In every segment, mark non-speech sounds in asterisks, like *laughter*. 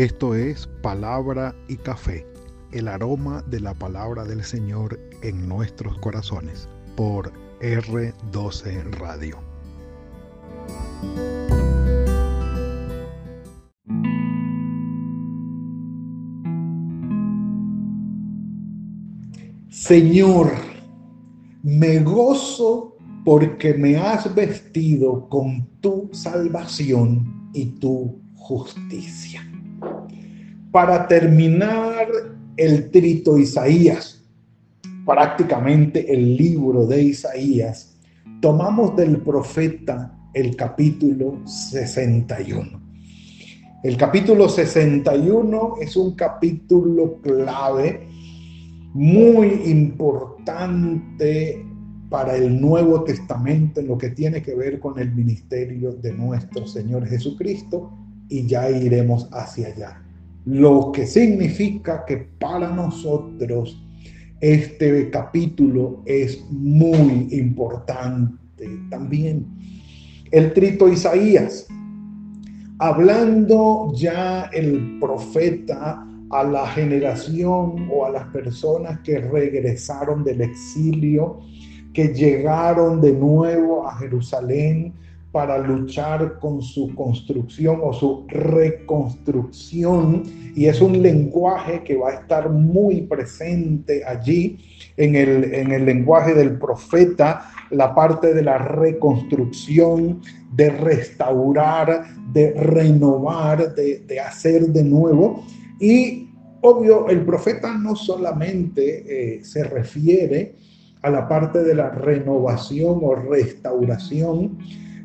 Esto es Palabra y Café, el aroma de la palabra del Señor en nuestros corazones, por R12 Radio. Señor, me gozo porque me has vestido con tu salvación y tu justicia. Para terminar el trito Isaías, prácticamente el libro de Isaías, tomamos del profeta el capítulo 61. El capítulo 61 es un capítulo clave, muy importante para el Nuevo Testamento en lo que tiene que ver con el ministerio de nuestro Señor Jesucristo y ya iremos hacia allá. Lo que significa que para nosotros este capítulo es muy importante también. El trito Isaías, hablando ya el profeta a la generación o a las personas que regresaron del exilio, que llegaron de nuevo a Jerusalén para luchar con su construcción o su reconstrucción. Y es un lenguaje que va a estar muy presente allí en el, en el lenguaje del profeta, la parte de la reconstrucción, de restaurar, de renovar, de, de hacer de nuevo. Y obvio, el profeta no solamente eh, se refiere a la parte de la renovación o restauración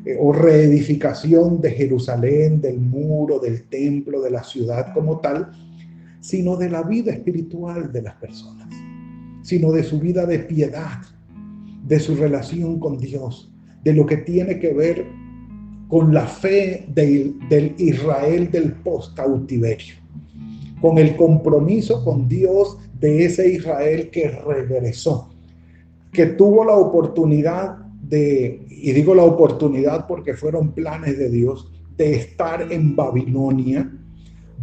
eh, o reedificación de Jerusalén, del muro, del templo, de la ciudad como tal, sino de la vida espiritual de las personas, sino de su vida de piedad, de su relación con Dios, de lo que tiene que ver con la fe del, del Israel del post-cautiverio, con el compromiso con Dios de ese Israel que regresó, que tuvo la oportunidad y digo la oportunidad porque fueron planes de Dios, de estar en Babilonia,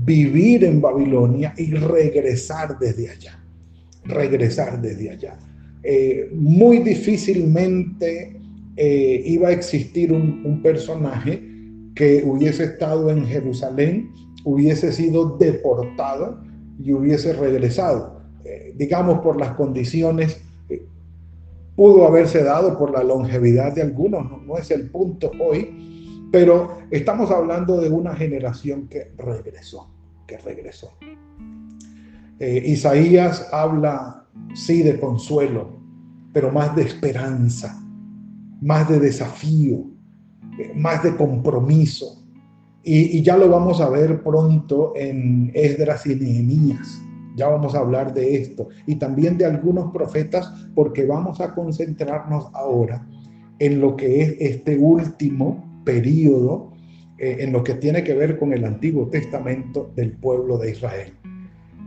vivir en Babilonia y regresar desde allá, regresar desde allá. Eh, muy difícilmente eh, iba a existir un, personaje que hubiese estado en Jerusalén, hubiese sido deportado y hubiese regresado, eh, digamos por las condiciones pudo haberse dado por la longevidad de algunos, no, es el punto hoy, pero estamos hablando de una generación que regresó, que regresó. Eh, Isaías habla, sí, de consuelo, pero más de esperanza, más de desafío, eh, más de compromiso. Y, y, ya lo vamos a ver pronto en Esdras y Nehemías. Ya vamos a hablar de esto y también de algunos profetas porque vamos a concentrarnos ahora en lo que es este último periodo, eh, en lo que tiene que ver con el Antiguo Testamento del pueblo de Israel.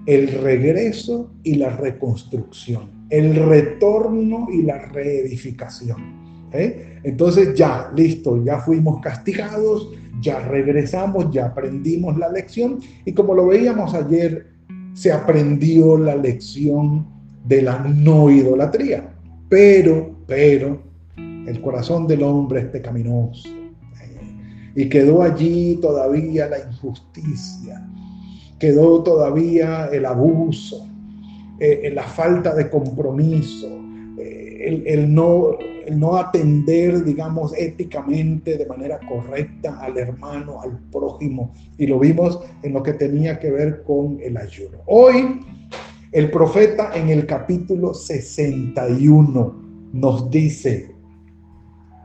El regreso y la reconstrucción, el retorno y la reedificación. ¿eh? Entonces ya, listo, ya fuimos castigados, ya regresamos, ya aprendimos la lección y como lo veíamos ayer se aprendió la lección de la no idolatría. Pero, pero, el corazón del hombre es pecaminoso. Y quedó allí todavía la injusticia, quedó todavía el abuso, eh, la falta de compromiso, el, no, no atender, digamos, éticamente de manera correcta al hermano, al prójimo. Y lo vimos en lo que tenía que ver con el ayuno. Hoy, el profeta en el capítulo 61 nos dice,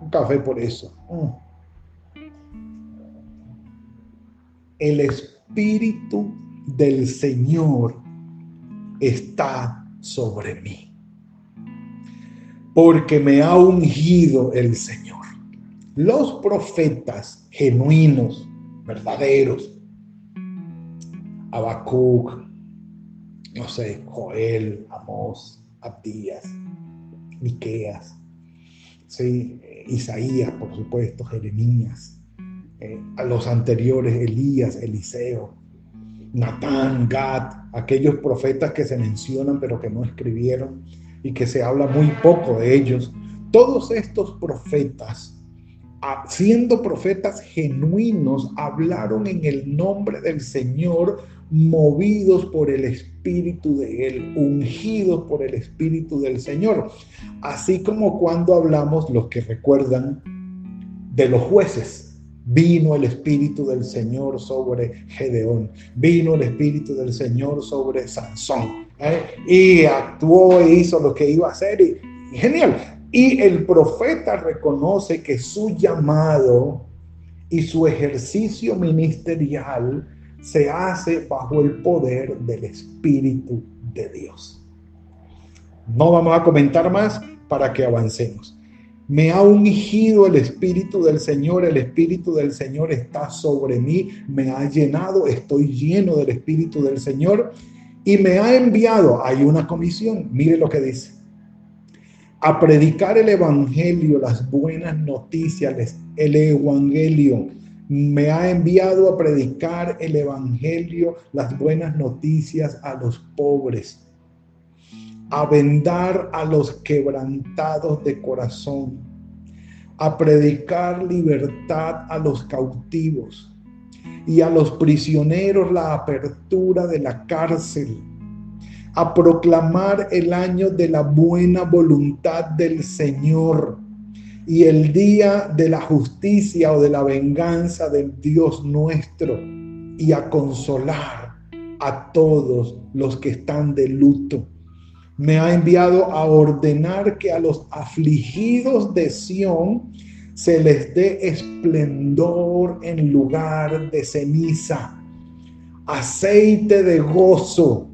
un café por eso, mm. el Espíritu del Señor está sobre mí porque me ha ungido el Señor. Los profetas genuinos, verdaderos, Habacuc, no sé, Joel, Amós, Abdías, Miqueas, ¿sí? Isaías, por supuesto, Jeremías, eh, a los anteriores, Elías, Eliseo, Natán, Gad, aquellos profetas que se mencionan pero que no escribieron y que se habla muy poco de ellos. Todos estos profetas, siendo profetas genuinos, hablaron en el nombre del Señor, movidos por el Espíritu de Él, ungidos por el Espíritu del Señor. Así como cuando hablamos, los que recuerdan, de los jueces Vino el Espíritu del Señor sobre Gedeón, vino el Espíritu del Señor sobre Sansón, ¿eh? y actuó e hizo lo que iba a hacer, y, genial. Y el profeta reconoce que su llamado y su ejercicio ministerial se hace bajo el poder del Espíritu de Dios. No vamos a comentar más para que avancemos. Me ha ungido el Espíritu del Señor, el Espíritu del Señor está sobre mí, me ha llenado, estoy lleno del Espíritu del Señor y me ha enviado, hay una comisión, mire lo que dice, a predicar el Evangelio, las buenas noticias, el Evangelio. Me ha enviado a predicar el Evangelio, las buenas noticias a los pobres a vendar a los quebrantados de corazón, a predicar libertad a los cautivos y a los prisioneros la apertura de la cárcel, a proclamar el año de la buena voluntad del Señor y el día de la justicia o de la venganza del Dios nuestro y a consolar a todos los que están de luto me ha enviado a ordenar que a los afligidos de Sión se les dé esplendor en lugar de ceniza, aceite de gozo.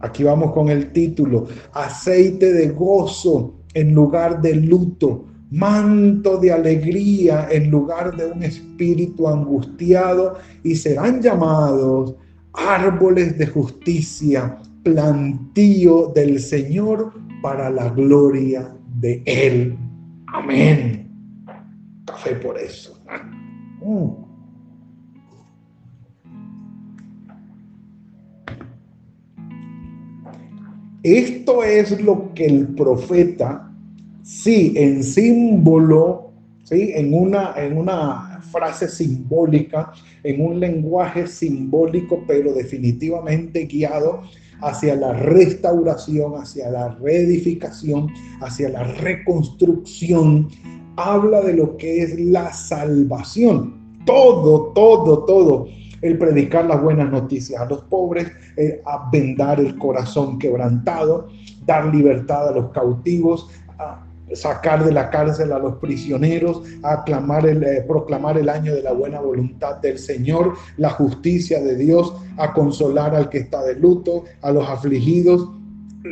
Aquí vamos con el título, aceite de gozo en lugar de luto, manto de alegría en lugar de un espíritu angustiado y serán llamados árboles de justicia plantío del Señor para la gloria de Él. Amén. Café por eso. Mm. Esto es lo que el profeta, sí, en símbolo, sí, en una, en una frase simbólica, en un lenguaje simbólico, pero definitivamente guiado hacia la restauración, hacia la reedificación, hacia la reconstrucción, habla de lo que es la salvación. Todo, todo, todo. El predicar las buenas noticias a los pobres, eh, a vendar el corazón quebrantado, dar libertad a los cautivos, sacar de la cárcel a los prisioneros, aclamar el, eh, proclamar el año de la buena voluntad del Señor, la justicia de Dios, a consolar al que está de luto, a los afligidos,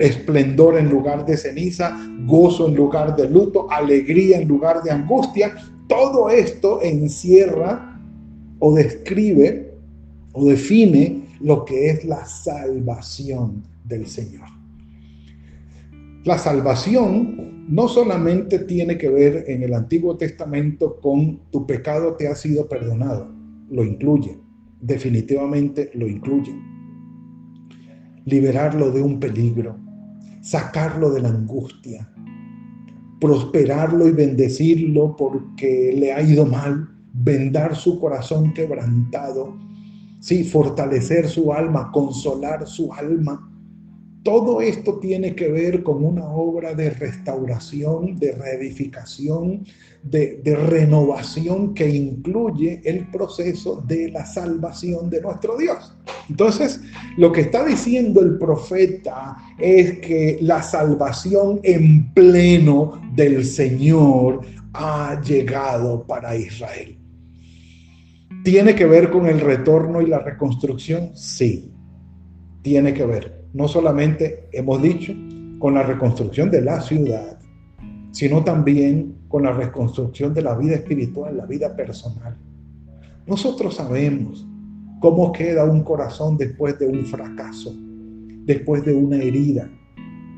esplendor en lugar de ceniza, gozo en lugar de luto, alegría en lugar de angustia. Todo esto encierra o describe o define lo que es la salvación del Señor. La salvación no solamente tiene que ver en el Antiguo Testamento con tu pecado te ha sido perdonado, lo incluye, definitivamente lo incluye. Liberarlo de un peligro, sacarlo de la angustia, prosperarlo y bendecirlo porque le ha ido mal, vendar su corazón quebrantado, sí, fortalecer su alma, consolar su alma todo esto tiene que ver con una obra de restauración, de reedificación, de, renovación que incluye el proceso de la salvación de nuestro Dios. Entonces, lo que está diciendo el profeta es que la salvación en pleno del Señor ha llegado para Israel. ¿Tiene que ver con el retorno y la reconstrucción? Sí, tiene que ver no solamente hemos dicho con la reconstrucción de la ciudad, sino también con la reconstrucción de la vida espiritual, la vida personal. Nosotros sabemos cómo queda un corazón después de un fracaso, después de una herida,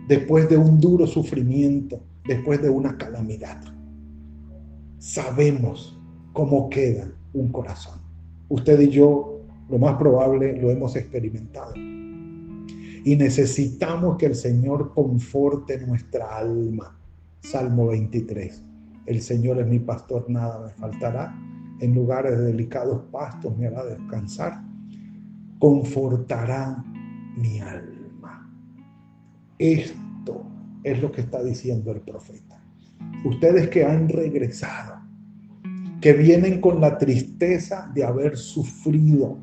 después de un duro sufrimiento, después de una calamidad. Sabemos cómo queda un corazón. Usted y yo lo más probable lo hemos experimentado. Y necesitamos que el Señor conforte nuestra alma. Salmo 23. El Señor es mi pastor, nada me faltará. En lugares de delicados pastos me hará descansar. Confortará mi alma. Esto es lo que está diciendo el profeta. Ustedes que han regresado, que vienen con la tristeza de haber sufrido,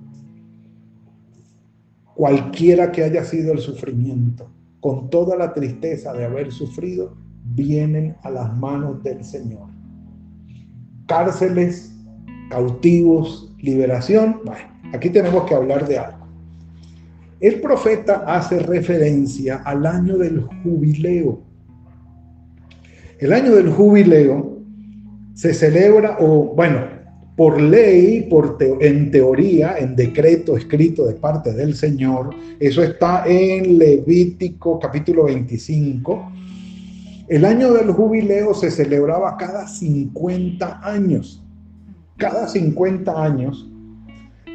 cualquiera que haya sido el sufrimiento, con toda la tristeza de haber sufrido, vienen a las manos del Señor. Cárceles, cautivos, liberación. Bueno, aquí tenemos que hablar de algo. El profeta hace referencia al año del jubileo. El año del jubileo se celebra, o bueno, por ley, por en teoría, en decreto escrito de parte del Señor, eso está en Levítico capítulo 25. El año del jubileo se celebraba cada 50 años. Cada 50 años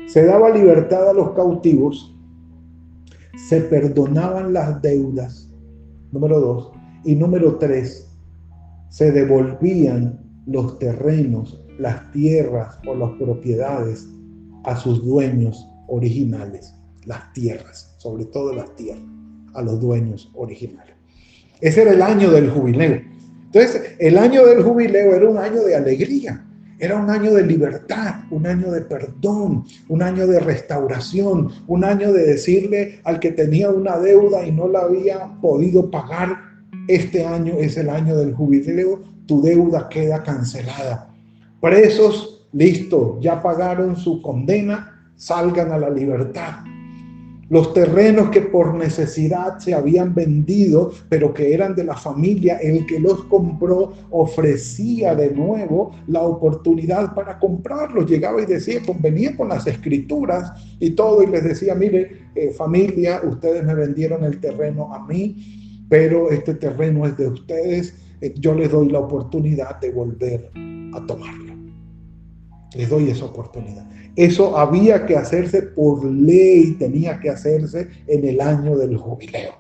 se daba libertad a los cautivos se perdonaban las deudas, número dos, y número tres, se devolvían los terrenos, las tierras o las propiedades a sus dueños originales, las tierras, sobre todo las tierras, a los dueños originales. Ese era el año del jubileo. Entonces, el año del jubileo era un año de alegría, era un año de libertad, un año de perdón, un año de restauración, un año de decirle al que tenía una deuda y no la había podido pagar, este año es el año del jubileo, tu deuda queda cancelada. Presos, listo, ya pagaron su condena, salgan a la libertad los terrenos que por necesidad se habían vendido, pero que eran de la familia, el que los compró ofrecía de nuevo la oportunidad para comprarlos. Llegaba y decía, convenía con las escrituras y todo, y les decía, mire, eh, familia, ustedes me vendieron el terreno a mí, pero este terreno es de ustedes, eh, yo les doy la oportunidad de volver a tomarlo. Les doy esa oportunidad. Eso había que hacerse por ley, tenía que hacerse en el año del jubileo.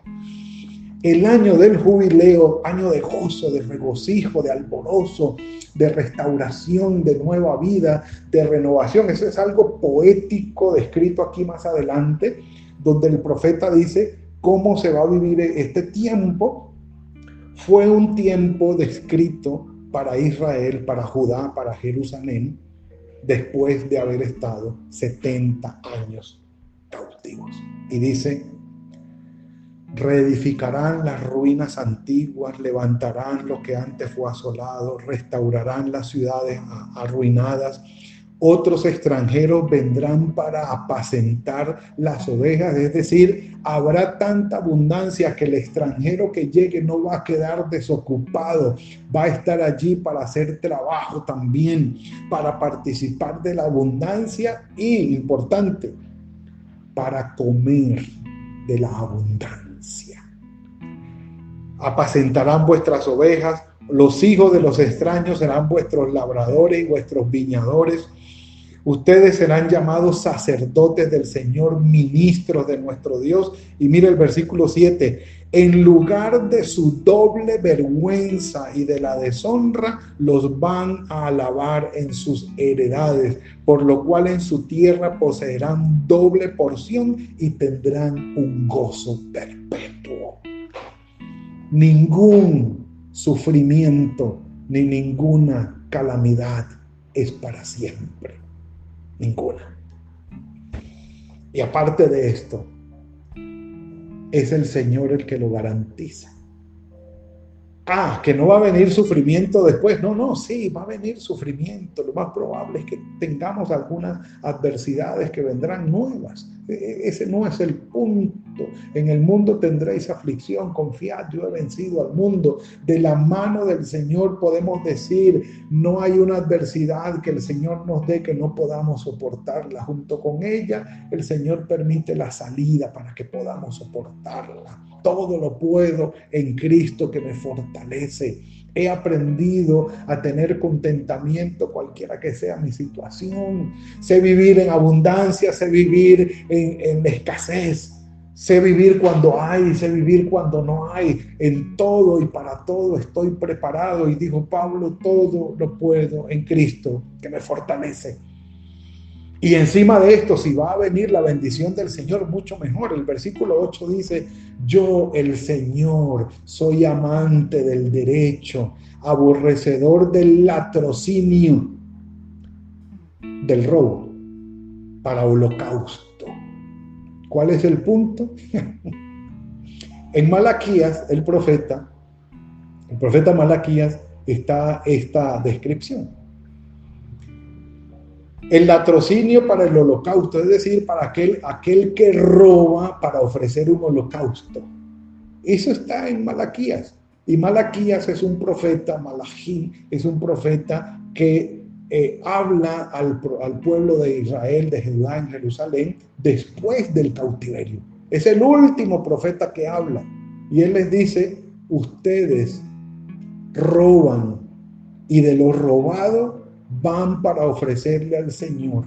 El año del jubileo, año de gozo, de regocijo, de alborozo, de restauración, de nueva vida, de renovación. Eso es algo poético descrito aquí más adelante, donde el profeta dice cómo se va a vivir este tiempo. Fue un tiempo descrito para Israel, para Judá, para Jerusalén, después de haber estado 70 años cautivos. Y dice, reedificarán las ruinas antiguas, levantarán lo que antes fue asolado, restaurarán las ciudades arruinadas otros extranjeros vendrán para apacentar las ovejas, es decir, habrá tanta abundancia que el extranjero que llegue no va a quedar desocupado, va a estar allí para hacer trabajo también, para participar de la abundancia y, importante, para comer de la abundancia. Apacentarán vuestras ovejas, los hijos de los extraños serán vuestros labradores y vuestros viñadores Ustedes serán llamados sacerdotes del Señor, ministros de nuestro Dios. Y mire el versículo 7. En lugar de su doble vergüenza y de la deshonra, los van a alabar en sus heredades, por lo cual en su tierra poseerán doble porción y tendrán un gozo perpetuo. Ningún sufrimiento ni ninguna calamidad es para siempre Ninguna. Y aparte de esto, es el Señor el que lo garantiza. Ah, que no va a venir sufrimiento después. No, no, sí, va a venir sufrimiento. Lo más probable es que tengamos algunas adversidades que vendrán nuevas. E, e, ese no es el punto. En el mundo tendréis aflicción. Confiad, yo he vencido al mundo. De la mano del Señor podemos decir, no hay una adversidad que el Señor nos dé que no podamos soportarla. Junto con ella, el Señor permite la salida para que podamos soportarla todo lo puedo en Cristo que me fortalece. He aprendido a tener contentamiento cualquiera que sea mi situación. Sé vivir en abundancia, sé vivir en, en escasez. Sé vivir cuando hay, sé vivir cuando no hay. En todo y para todo estoy preparado. Y dijo Pablo, todo lo puedo en Cristo que me fortalece. Y encima de esto, si va a venir la bendición del Señor, mucho mejor. El versículo 8 dice, yo el Señor soy amante del derecho, aborrecedor del latrocinio, del robo, para holocausto. ¿Cuál es el punto? *laughs* en Malaquías, el profeta, el profeta Malaquías, está esta descripción el latrocinio para el holocausto, es decir, para aquel, aquel que roba para ofrecer un holocausto. Eso está en Malaquías. Y Malaquías es un profeta, Malají es un profeta que eh, habla al, al, pueblo de Israel, de Judá en Jerusalén, después del cautiverio. Es el último profeta que habla. Y él les dice, ustedes roban y de lo robado van para ofrecerle al Señor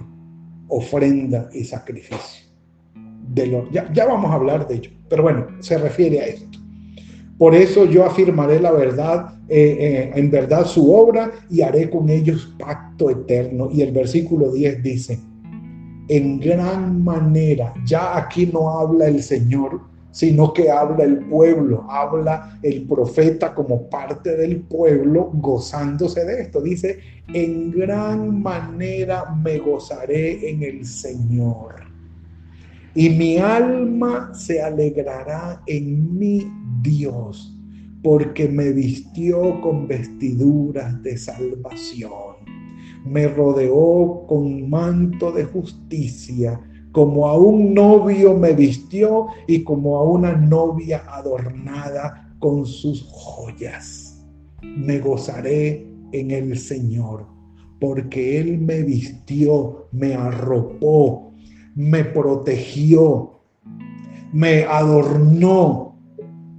ofrenda y sacrificio. De lo, ya, vamos a hablar de ello, pero bueno, se refiere a esto. Por eso yo afirmaré la verdad, eh, eh, en verdad su obra y haré con ellos pacto eterno. Y el versículo 10 dice, en gran manera, ya aquí no habla el Señor sino que habla el pueblo, habla el profeta como parte del pueblo gozándose de esto. Dice, en gran manera me gozaré en el Señor. Y mi alma se alegrará en mi Dios, porque me vistió con vestiduras de salvación. Me rodeó con manto de justicia como a un novio me vistió y como a una novia adornada con sus joyas. Me gozaré en el Señor, porque Él me vistió, me arropó, me protegió, me adornó,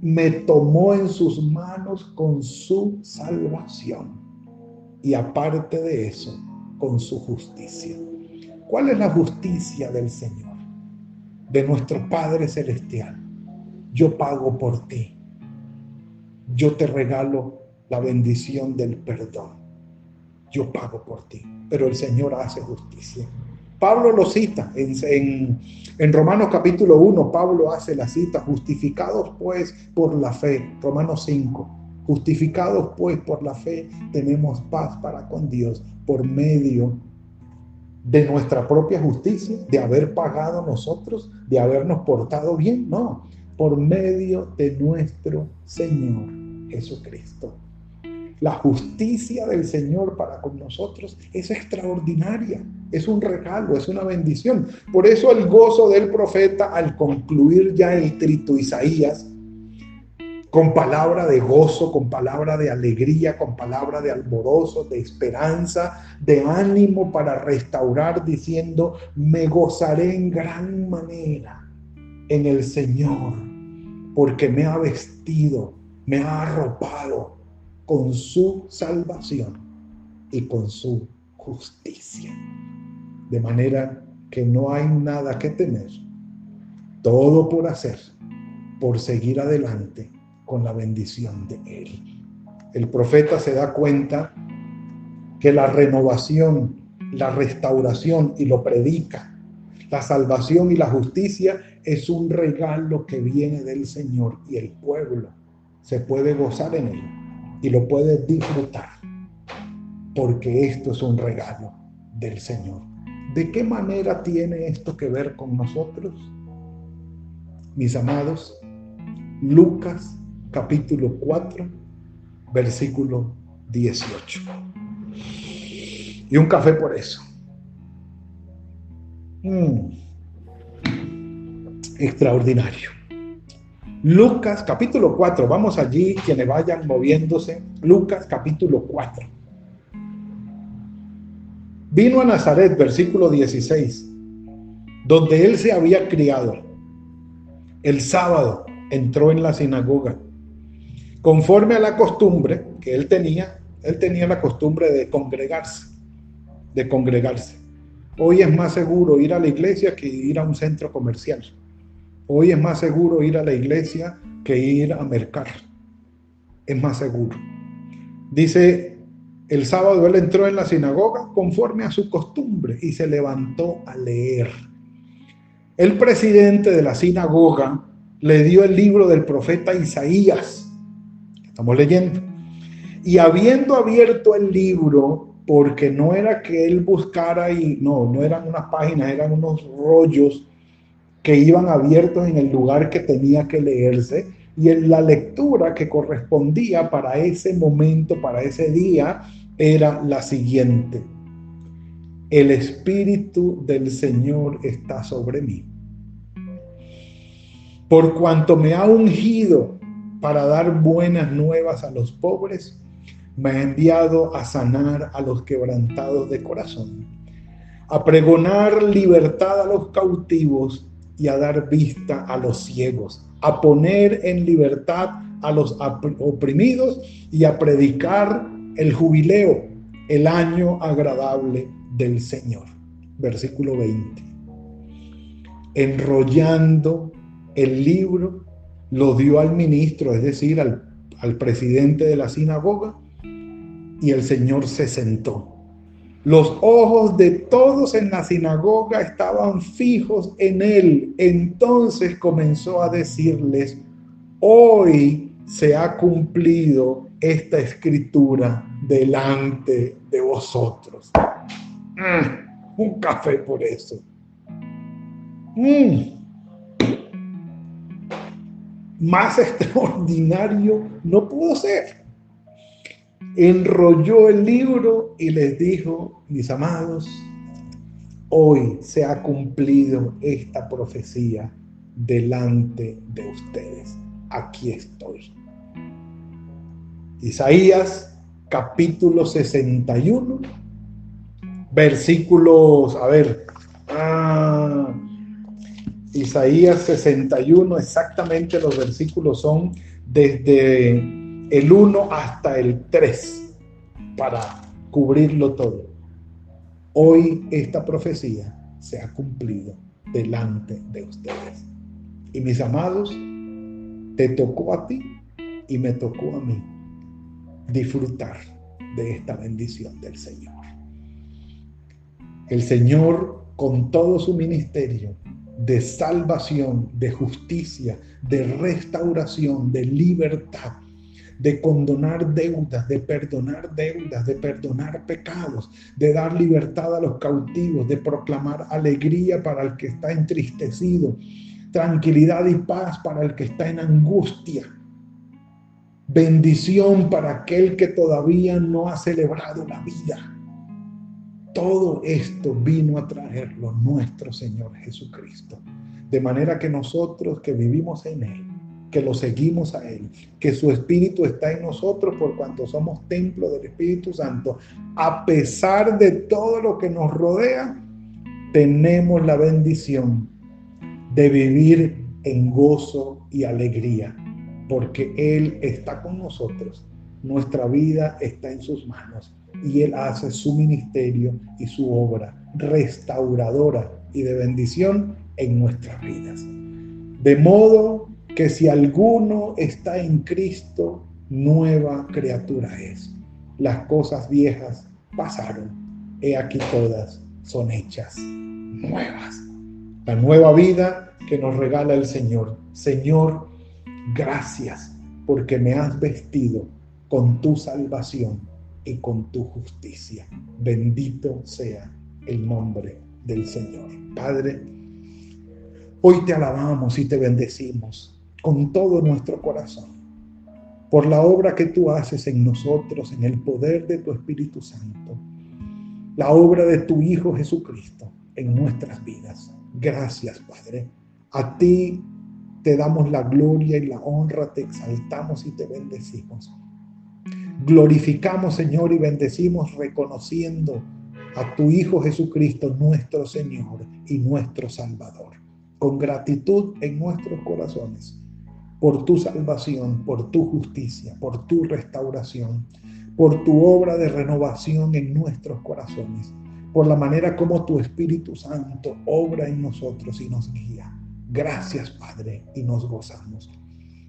me tomó en sus manos con su salvación. Y aparte de eso, con su justicia. ¿Cuál es la justicia del Señor? De nuestro Padre Celestial. Yo pago por ti. Yo te regalo la bendición del perdón. Yo pago por ti. Pero el Señor hace justicia. Pablo lo cita en, en, Romanos capítulo 1, Pablo hace la cita, justificados pues por la fe, Romanos 5, justificados pues por la fe tenemos paz para con Dios por medio de nuestra propia justicia, de haber pagado nosotros, de habernos portado bien, no, por medio de nuestro Señor Jesucristo. La justicia del Señor para con nosotros es extraordinaria, es un regalo, es una bendición. Por eso el gozo del profeta al concluir ya el trito Isaías, con palabra de gozo, con palabra de alegría, con palabra de alborozo, de esperanza, de ánimo para restaurar, diciendo, me gozaré en gran manera en el Señor, porque me ha vestido, me ha arropado con su salvación y con su justicia. De manera que no hay nada que temer, todo por hacer, por seguir adelante con la bendición de Él. El profeta se da cuenta que la renovación, la restauración, y lo predica, la salvación y la justicia es un regalo que viene del Señor y el pueblo se puede gozar en él y lo puede disfrutar porque esto es un regalo del Señor. ¿De qué manera tiene esto que ver con nosotros? Mis amados, Lucas capítulo 4, versículo 18. Y un café por eso. Mm. Extraordinario. Lucas capítulo 4, vamos allí, quienes vayan moviéndose. Lucas capítulo 4. Vino a Nazaret, versículo 16, donde él se había criado. El sábado entró en la sinagoga Conforme a la costumbre, que él tenía, él tenía la costumbre de congregarse, de congregarse. Hoy es más seguro ir a la iglesia que ir a un centro comercial. Hoy es más seguro ir a la iglesia que ir a mercar. Es más seguro. Dice, el sábado él entró en la sinagoga conforme a su costumbre y se levantó a leer. El presidente de la sinagoga le dio el libro del profeta Isaías. Estamos leyendo. Y habiendo abierto el libro, porque no era que él buscara y no, no eran unas páginas, eran unos rollos que iban abiertos en el lugar que tenía que leerse y en la lectura que correspondía para ese momento, para ese día, era la siguiente. El Espíritu del Señor está sobre mí. Por cuanto me ha ungido para dar buenas nuevas a los pobres, me ha enviado a sanar a los quebrantados de corazón, a pregonar libertad a los cautivos y a dar vista a los ciegos, a poner en libertad a los oprimidos y a predicar el jubileo, el año agradable del Señor. Versículo 20. Enrollando el libro, lo dio al ministro, es decir, al, al presidente de la sinagoga, y el Señor se sentó. Los ojos de todos en la sinagoga estaban fijos en él. Entonces comenzó a decirles, hoy se ha cumplido esta escritura delante de vosotros. Mm, un café por eso. Mm. Más *laughs* extraordinario no pudo ser enrolló el libro y les dijo, mis amados, hoy se ha cumplido esta profecía delante de ustedes. Aquí estoy. Isaías capítulo 61, versículos, a ver, ah, Isaías 61, exactamente los versículos son desde el 1 hasta el 3 para cubrirlo todo. Hoy esta profecía se ha cumplido delante de ustedes. Y mis amados, te tocó a ti y me tocó a mí disfrutar de esta bendición del Señor. El Señor con todo su ministerio de salvación, de justicia, de restauración, de libertad, de condonar deudas, de perdonar deudas, de perdonar pecados, de dar libertad a los cautivos, de proclamar alegría para el que está entristecido, tranquilidad y paz para el que está en angustia, bendición para aquel que todavía no ha celebrado la vida. Todo esto vino a traerlo nuestro Señor Jesucristo. De manera que nosotros que vivimos en Él, que lo seguimos a Él, que su Espíritu está en nosotros por cuanto somos templo del Espíritu Santo. A pesar de todo lo que nos rodea, tenemos la bendición de vivir en gozo y alegría, porque Él está con nosotros. Nuestra vida está en sus manos y Él hace su ministerio y su obra restauradora y de bendición en nuestras vidas. De modo que si alguno está en Cristo, nueva criatura es. Las cosas viejas pasaron, he aquí todas son hechas nuevas. La nueva vida que nos regala el Señor. Señor, gracias porque me has vestido con tu salvación y con tu justicia. Bendito sea el nombre del Señor. Padre, hoy te alabamos y te bendecimos con todo nuestro corazón por la obra que tú haces en nosotros, en el poder de tu Espíritu Santo, la obra de tu Hijo Jesucristo en nuestras vidas. Gracias, Padre. A ti te damos la gloria y la honra, te exaltamos y te bendecimos. Glorificamos, Señor, y bendecimos reconociendo a tu Hijo Jesucristo, nuestro Señor y nuestro Salvador, con gratitud en nuestros corazones por tu salvación, por tu justicia, por tu restauración, por tu obra de renovación en nuestros corazones, por la manera como tu Espíritu Santo obra en nosotros y nos guía. Gracias, Padre, y nos gozamos.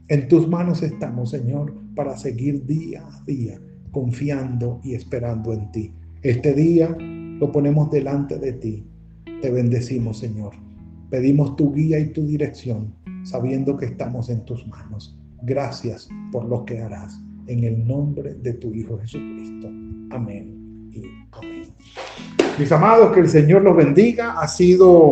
En tus manos estamos, Señor, para seguir día a día confiando y esperando en ti. Este día lo ponemos delante de ti. Te bendecimos, Señor. Pedimos tu guía y tu dirección, sabiendo que estamos en tus manos. Gracias por lo que harás. En el nombre de tu Hijo Jesucristo. Amén y amén. Mis amados, que el Señor los bendiga. Ha sido